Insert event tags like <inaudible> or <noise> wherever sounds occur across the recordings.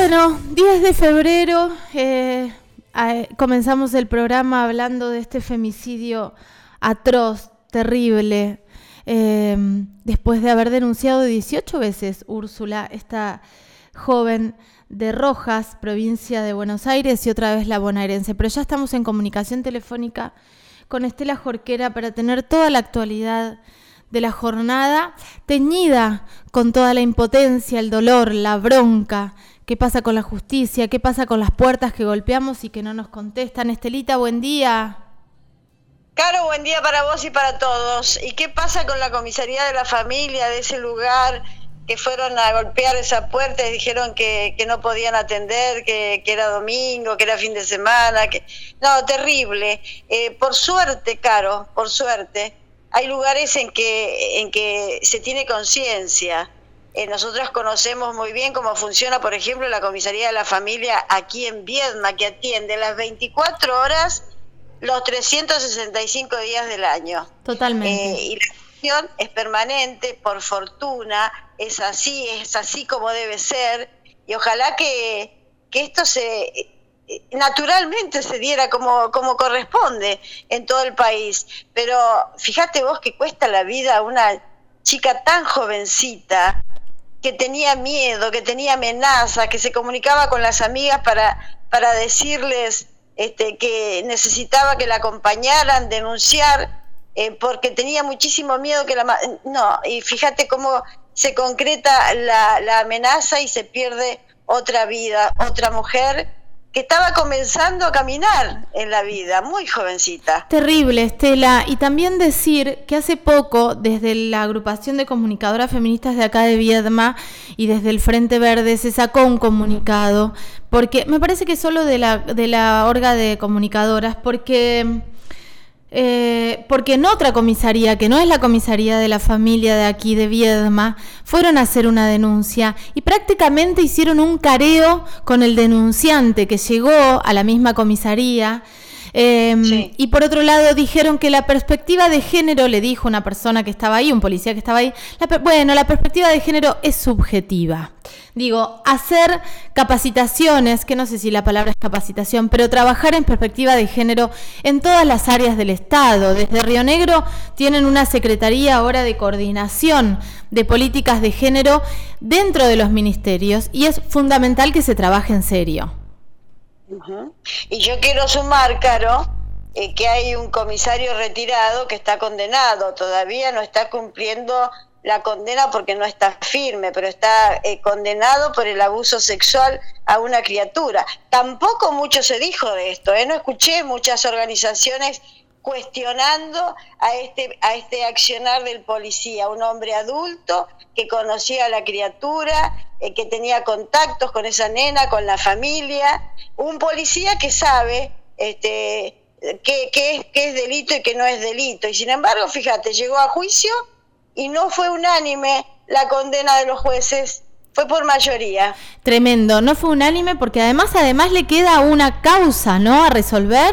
Bueno, 10 de febrero eh, comenzamos el programa hablando de este femicidio atroz, terrible, em, después de haber denunciado 18 veces Úrsula, esta joven de Rojas, provincia de Buenos Aires, y otra vez la bonaerense. Pero ya estamos en comunicación telefónica con Estela Jorquera para tener toda la actualidad de la jornada, teñida con toda la impotencia, el dolor, la bronca, qué pasa con la justicia, qué pasa con las puertas que golpeamos y que no nos contestan. Estelita, buen día. Caro, buen día para vos y para todos. ¿Y qué pasa con la comisaría de la familia de ese lugar que fueron a golpear esa puerta y dijeron que, no podían atender, que, era domingo, que era fin de semana? Que... No, terrible. Eh, por suerte, Caro, por suerte, hay lugares en que, en que se tiene conciencia eh, nosotros conocemos muy bien cómo funciona, por ejemplo, la comisaría de la familia aquí en Viedma, que atiende las 24 horas los 365 días del año. Totalmente. Eh, y la acción es permanente, por fortuna, es así, es así como debe ser, y ojalá que, que esto se eh, naturalmente se diera como, como corresponde en todo el país. Pero fíjate vos que cuesta la vida a una chica tan jovencita, que tenía miedo, que tenía amenazas, que se comunicaba con las amigas para, para decirles este, que necesitaba que la acompañaran, denunciar, eh, porque tenía muchísimo miedo que la... No, y fíjate cómo se concreta la, la amenaza y se pierde otra vida, otra mujer que estaba comenzando a caminar en la vida, muy jovencita. Terrible, Estela. Y también decir que hace poco, desde la agrupación de comunicadoras feministas de acá de Viedma y desde el Frente Verde, se sacó un comunicado, porque me parece que solo de la, de la orga de comunicadoras, porque eh, porque en otra comisaría, que no es la comisaría de la familia de aquí de Viedma, fueron a hacer una denuncia y prácticamente hicieron un careo con el denunciante que llegó a la misma comisaría Em, y por otro lado, dijeron que la perspectiva de género, le dijo una persona que estaba ahí, un policía que estaba ahí, bueno, la perspectiva de género es subjetiva. Digo, hacer capacitaciones, que no sé si la palabra es capacitación, pero trabajar en perspectiva de género en todas las áreas del Estado. Desde Río Negro tienen una secretaría ahora de coordinación de políticas de género dentro de los ministerios y es fundamental que se trabaje en serio. Y yo quiero sumar, Caro, eh, que hay un comisario retirado que está condenado, todavía no está cumpliendo la condena porque no está firme, pero está eh, condenado por el abuso sexual a una criatura. Tampoco mucho se dijo de esto, ¿eh? no escuché muchas organizaciones cuestionando a este, a este accionar del policía, un hombre adulto que conocía a la criatura, eh, que tenía contactos con esa nena, con la familia, un policía que sabe este, qué, es, es delito y qué no es delito. Y sin embargo, fíjate, llegó a juicio y no fue unánime la condena de los jueces fue por mayoría. Tremendo, no fue unánime porque además además le queda una causa, ¿no? a resolver.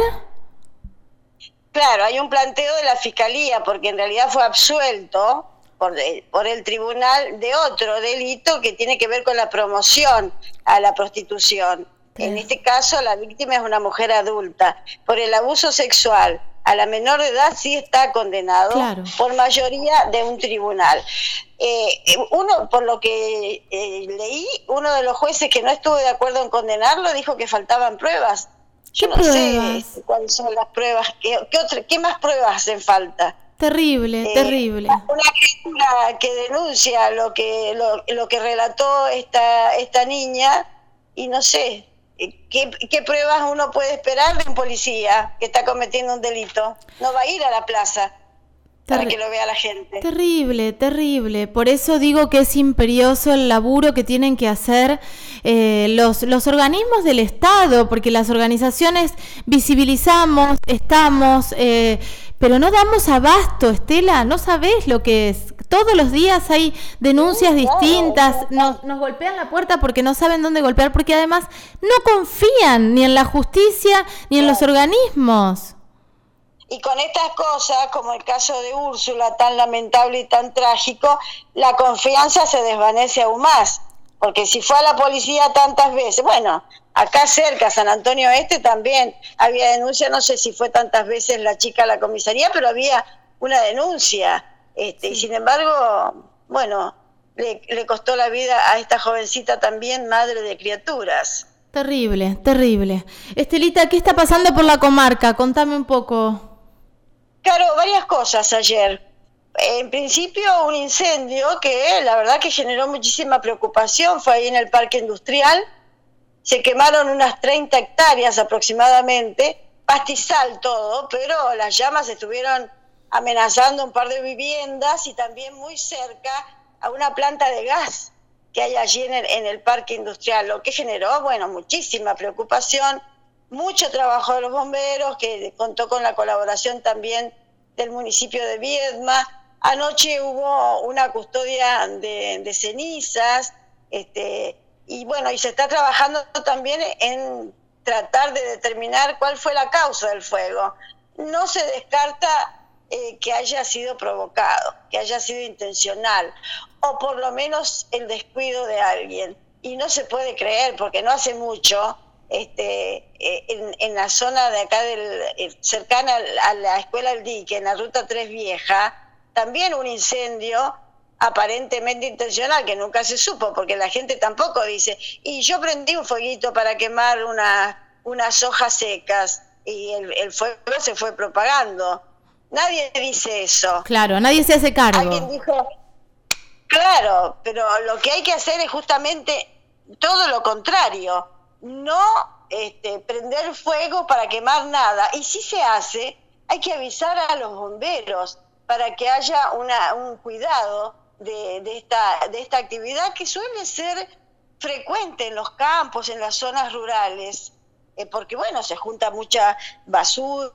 Claro, hay un planteo de la fiscalía porque en realidad fue absuelto por, por, el tribunal de otro delito que tiene que ver con la promoción a la prostitución. En este caso, la víctima es una mujer adulta. Por el abuso sexual a la menor de edad sí está condenado por mayoría de un tribunal. Eh, uno, por lo que eh, leí, uno de los jueces que no estuvo de acuerdo en condenarlo dijo que faltaban pruebas yo no sé cuáles son las pruebas, qué, qué, más pruebas hacen falta. Terrible, eh, terrible. Una criatura que denuncia lo que lo, lo, que relató esta esta niña y no sé eh, ¿qué, qué pruebas uno puede esperar de un policía que está cometiendo un delito. No va a ir a la plaza para que lo vea la gente. Terrible, terrible. Por eso digo que es imperioso el laburo que tienen que hacer eh, los, los organismos del Estado, porque las organizaciones visibilizamos, estamos, eh, pero no damos abasto, Estela, no sabes lo que es. Todos los días hay denuncias distintas, nos, nos golpean la puerta porque no saben dónde golpear, porque además no confían ni en la justicia ni en los organismos. Y con estas cosas, como el caso de Úrsula, tan lamentable y tan trágico, la confianza se desvanece aún más. porque si fue a la policía tantas veces, bueno, acá cerca, San Antonio Este también había denuncia, no sé si fue tantas veces la chica a la comisaría, pero había una denuncia, este, y sin embargo, bueno, le, le costó la vida a esta jovencita también, madre de criaturas. Terrible, terrible. Estelita, ¿qué está pasando por la comarca? Contame un poco. Claro, varias cosas ayer. En principio, un incendio que la verdad que generó muchísima preocupación. Fue ahí en el parque industrial. Se quemaron unas 30 hectáreas aproximadamente, pastizal todo, pero las llamas estuvieron amenazando un par de viviendas y también muy cerca a una planta de gas que hay allí en el, en el parque industrial, lo que generó, bueno, muchísima preocupación, mucho trabajo de los bomberos, que contó con la colaboración también del municipio de Viedma. Anoche hubo una custodia de, cenizas, este, y bueno, y se está trabajando también en tratar de determinar cuál fue la causa del fuego. No se descarta eh, que haya sido provocado, que haya sido intencional, o por lo menos el descuido de alguien. Y no se puede creer, porque no hace mucho, este, eh, en, la zona de acá, del, eh, cercana a la escuela del dique, en la ruta 3 Vieja, también un incendio aparentemente intencional, que nunca se supo, porque la gente tampoco dice, y yo prendí un fueguito para quemar una, unas hojas secas, y el, el fuego se fue propagando. Nadie dice eso. Claro, nadie se hace cargo. Alguien dijo, claro, pero lo que hay que hacer es justamente todo lo contrario, no este, prender fuego para quemar nada. Y si se hace, hay que avisar a los bomberos para que haya una, un cuidado de, de, esta, de esta actividad que suele ser frecuente en los campos, en las zonas rurales. Eh, porque bueno, se junta mucha basura,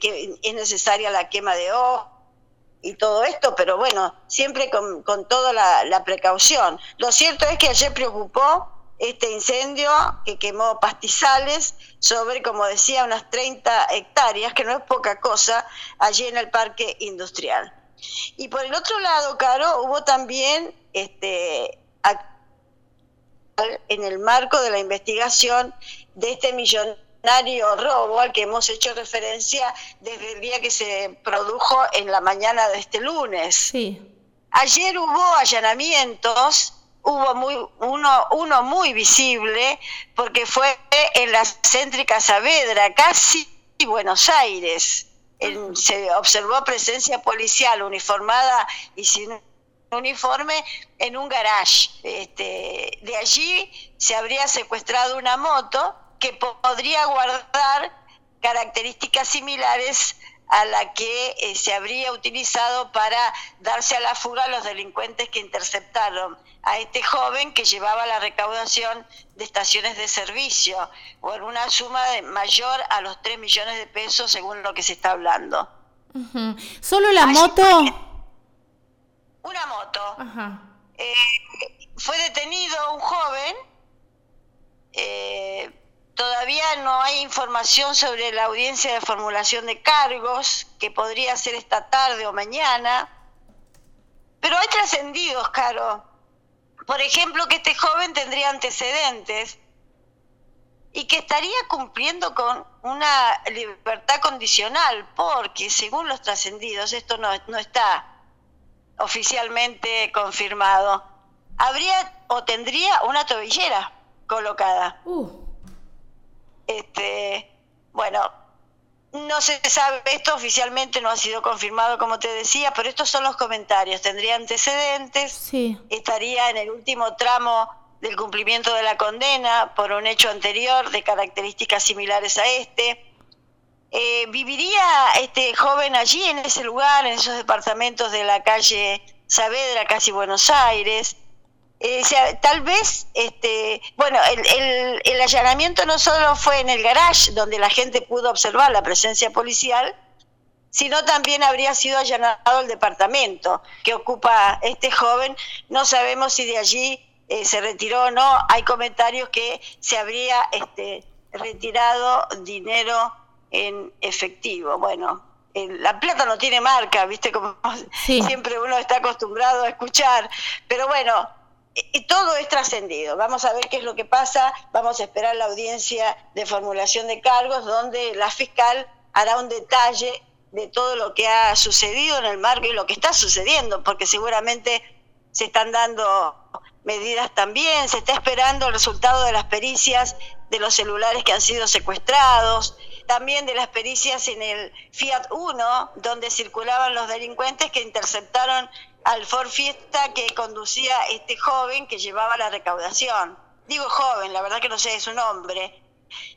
que es necesaria la quema de ojos y todo esto, pero bueno, siempre con, con toda la, precaución. Lo cierto es que ayer preocupó este incendio que quemó pastizales sobre, como decía, unas 30 hectáreas, que no es poca cosa, allí en el parque industrial. Y por el otro lado, Caro, hubo también este, en el marco de la investigación de este millonario robo al que hemos hecho referencia desde el día que se produjo en la mañana de este lunes. Sí. Ayer hubo allanamientos, hubo muy, uno, uno muy visible, porque fue en la céntrica Saavedra, casi Buenos Aires. se observó presencia policial uniformada y sin uniforme en un garage. Este, de allí se habría secuestrado una moto que podría guardar características similares a la que eh, se habría utilizado para darse a la fuga a los delincuentes que interceptaron a este joven que llevaba la recaudación de estaciones de servicio o en una suma de mayor a los 3 millones de pesos según lo que se está hablando. ¿Solo la moto? Una moto. Eh, fue detenido un joven. Eh, Todavía no hay información sobre la audiencia de formulación de cargos, que podría ser esta tarde o mañana. Pero hay trascendidos, Caro. Por ejemplo, que este joven tendría antecedentes y que estaría cumpliendo con una libertad condicional, porque según los trascendidos, esto no, no está oficialmente confirmado, habría o tendría una tobillera colocada. Uh. Este, bueno, no se sabe, esto oficialmente no ha sido confirmado, como te decía, pero estos son los comentarios. Tendría antecedentes, sí. estaría en el último tramo del cumplimiento de la condena por un hecho anterior de características similares a este. Eh, ¿Viviría este joven allí, en ese lugar, en esos departamentos de la calle Saavedra, casi Buenos Aires? Eh, tal vez, este, bueno, el, el, allanamiento no solo fue en el garage, donde la gente pudo observar la presencia policial, sino también habría sido allanado el departamento que ocupa este joven. No sabemos si de allí eh, se retiró o no. Hay comentarios que se habría este, retirado dinero en efectivo. Bueno, la plata no tiene marca, ¿viste? Como siempre uno está acostumbrado a escuchar. Pero bueno, y todo es trascendido. Vamos a ver qué es lo que pasa, vamos a esperar la audiencia de formulación de cargos donde la fiscal hará un detalle de todo lo que ha sucedido en el marco y lo que está sucediendo, porque seguramente se están dando medidas también, se está esperando el resultado de las pericias de los celulares que han sido secuestrados, también de las pericias en el Fiat 1, donde circulaban los delincuentes que interceptaron al Ford Fiesta que conducía este joven que llevaba la recaudación. Digo joven, la verdad que no sé su nombre,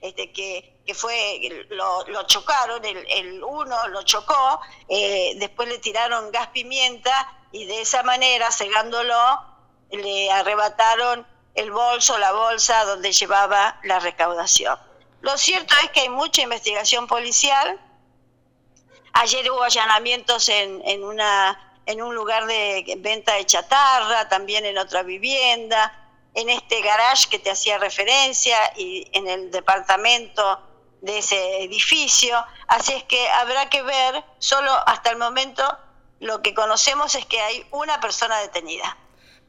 este, que, que fue, lo, chocaron, el, el, uno lo chocó, eh, después le tiraron gas pimienta y de esa manera, cegándolo, le arrebataron el bolso, la bolsa donde llevaba la recaudación. Lo cierto es que hay mucha investigación policial. Ayer hubo allanamientos en, en una en un lugar de venta de chatarra, también en otra vivienda, en este garage que te hacía referencia y en el departamento de ese edificio. Así es que habrá que ver, solo hasta el momento lo que conocemos es que hay una persona detenida.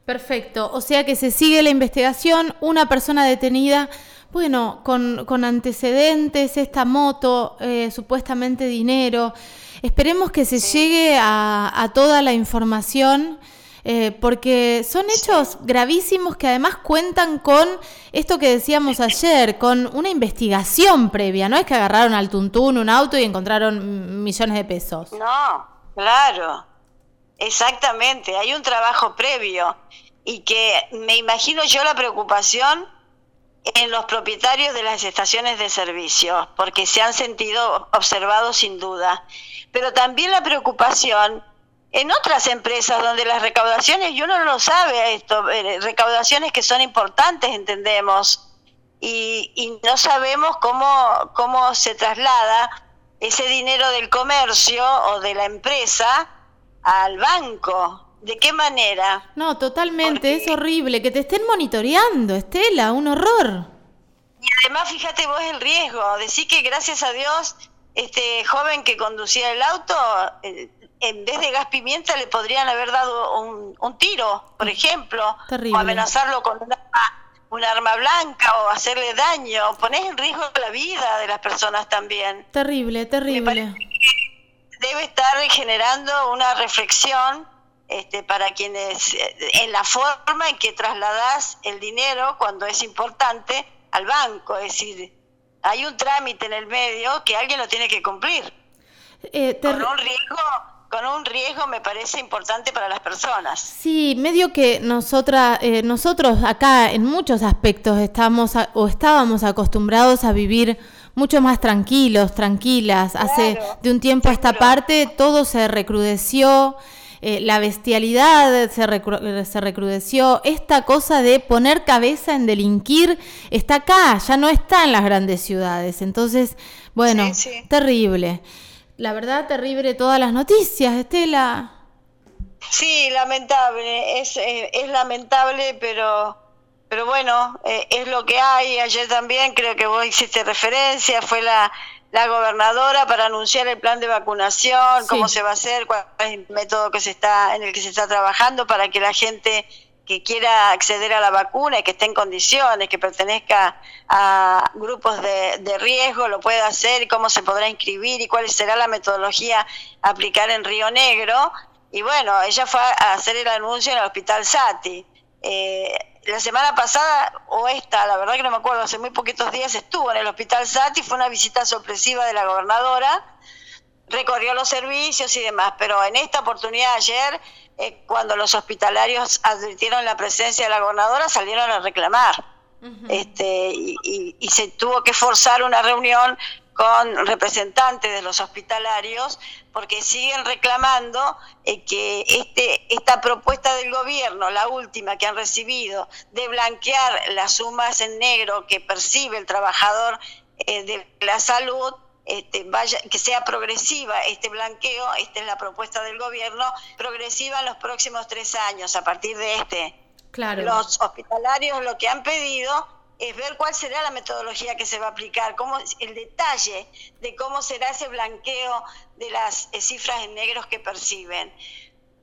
Perfecto, o sea que se sigue la investigación, una persona detenida, bueno, con, antecedentes, esta moto, eh, supuestamente dinero. Esperemos que se llegue a, toda la información. Eh, porque son hechos gravísimos que además cuentan con esto que decíamos ayer, con una investigación previa, no es que agarraron al tuntún un auto y encontraron millones de pesos. No, claro, exactamente, hay un trabajo previo y que me imagino yo la preocupación en los propietarios de las estaciones de servicio, porque se han sentido observados sin duda pero también la preocupación en otras empresas donde las recaudaciones, y uno no lo sabe esto, eh, recaudaciones que son importantes, entendemos, y, y no sabemos cómo, cómo se traslada ese dinero del comercio o de la empresa al banco. ¿De qué manera? No, totalmente, es horrible. Que te estén monitoreando, Estela, un horror. Y además, fíjate vos el riesgo. Decir que gracias a Dios este joven que conducía el auto, eh, en vez de gas pimienta le podrían haber dado un, tiro, por ejemplo, o amenazarlo con un arma, blanca o hacerle daño. Ponés en riesgo la vida de las personas también. Terrible, terrible. Debe estar generando una reflexión este, para quienes, eh, en la forma en que trasladas el dinero cuando es importante al banco, es decir, hay un trámite en el medio que alguien lo tiene que cumplir. Eh, con un riesgo con un riesgo me parece importante para las personas. Sí, medio que nosotras, eh, nosotros acá en muchos aspectos estamos o estábamos acostumbrados a vivir mucho más tranquilos, tranquilas. Hace de un tiempo a esta parte todo se recrudeció. Eh, la bestialidad se, recrudeció, esta cosa de poner cabeza en delinquir está acá, ya no está en las grandes ciudades. Entonces, bueno, terrible. La verdad, terrible todas las noticias, Estela. Sí, lamentable, es, eh, es lamentable, pero, pero bueno, eh, es lo que hay. Ayer también creo que vos hiciste referencia, fue la, la gobernadora para anunciar el plan de vacunación, cómo se va a hacer, cuál es el método que se está, en el que se está trabajando para que la gente que quiera acceder a la vacuna y que esté en condiciones, que pertenezca a grupos de, de riesgo, lo pueda hacer y cómo se podrá inscribir y cuál será la metodología a aplicar en Río Negro. Y bueno, ella fue a hacer el anuncio en el Hospital Sati. Eh, la semana pasada, o esta, la verdad que no me acuerdo, hace muy poquitos días estuvo en el Hospital Sati, fue una visita sorpresiva de la gobernadora, recorrió los servicios y demás, pero en esta oportunidad ayer, eh, cuando los hospitalarios advirtieron la presencia de la gobernadora, salieron a reclamar. este, y, y, se tuvo que forzar una reunión con representantes de los hospitalarios porque siguen reclamando eh, que este, esta propuesta del gobierno, la última que han recibido, de blanquear las sumas en negro que percibe el trabajador eh, de la salud, este, vaya, que sea progresiva este blanqueo, esta es la propuesta del gobierno, progresiva en los próximos tres años, a partir de este. Claro. Los hospitalarios lo que han pedido es ver cuál será la metodología que se va a aplicar, cómo el detalle de cómo será ese blanqueo de las eh, cifras en negros que perciben.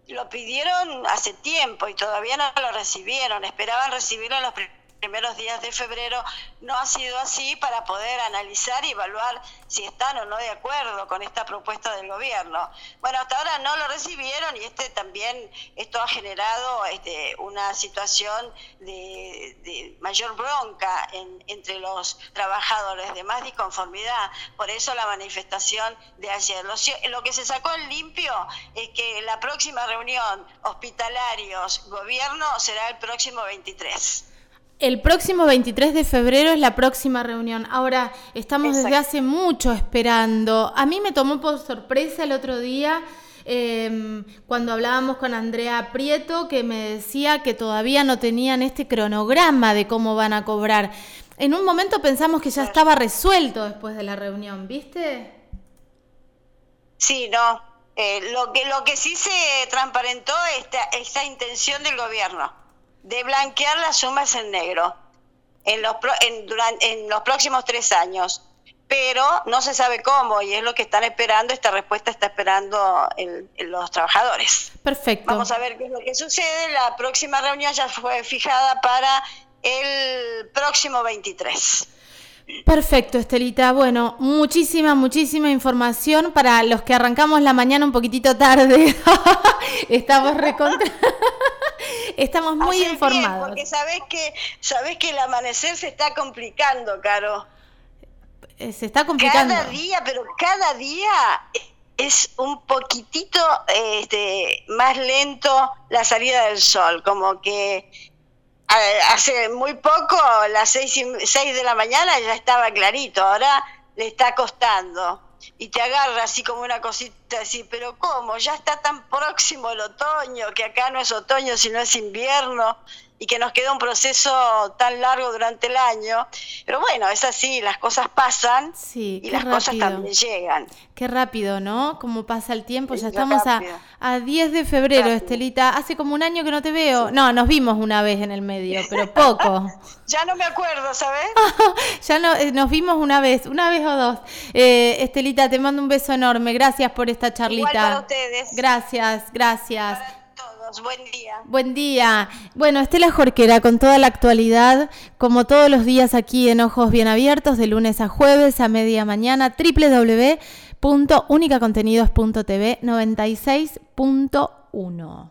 lo pidieron hace tiempo y todavía no lo recibieron. Esperaban recibirlo en los primeros días de febrero no ha sido así para poder analizar y evaluar si están o no de acuerdo con esta propuesta del gobierno. Bueno, hasta ahora no lo recibieron y este también esto ha generado este, una situación de, mayor bronca entre los trabajadores, de más disconformidad. Por eso la manifestación de ayer. Lo, lo que se sacó en limpio es que la próxima reunión hospitalarios-gobierno será el próximo 23. El próximo 23 de febrero es la próxima reunión. Ahora, estamos desde hace mucho esperando. A mí me tomó por sorpresa el otro día em, cuando hablábamos con Andrea Prieto, que me decía que todavía no tenían este cronograma de cómo van a cobrar. En un momento pensamos que ya estaba resuelto después de la reunión, ¿viste? Sí, no. Eh, lo, que, lo que sí se transparentó es esta, esta intención del gobierno de blanquear las sumas en negro en los, en, durante, en los próximos tres años. Pero no se sabe cómo y es lo que están esperando, esta respuesta está esperando los trabajadores. Perfecto. Vamos a ver qué es lo que sucede. La próxima reunión ya fue fijada para el próximo 23. Perfecto, Estelita. Bueno, muchísima, muchísima información para los que arrancamos la mañana un poquitito tarde. <laughs> Estamos recontra. <laughs> Estamos muy informados. porque sabes que, sabes que el amanecer se está complicando, Caro. Eh, se está complicando. Cada día, pero cada día es un poquitito este, más lento la salida del sol, como que hace muy poco, las seis, seis de la mañana ya estaba clarito, ahora le está costando. Y te agarra así como una cosita así, pero ¿cómo? Ya está tan próximo el otoño, que acá no es otoño, sino es invierno y que nos queda un proceso tan largo durante el año. Pero bueno, es así, las cosas pasan y las cosas también llegan. Qué rápido, ¿no? Como pasa el tiempo, ya estamos a, a, 10 de febrero, Estelita. Hace como un año que no te veo. No, nos vimos una vez en el medio, pero poco. <laughs> ya no me acuerdo, ¿sabes? <laughs> ya no, eh, nos vimos una vez, una vez o dos. Eh, Estelita, te mando un beso enorme. Gracias por esta charlita. Igual para ustedes. Gracias, gracias. Buen día. Buen día. Bueno, Estela Jorquera, con toda la actualidad, como todos los días aquí en Ojos Bien Abiertos, de lunes a jueves a media mañana, www.unicacontenidos.tv 96.1.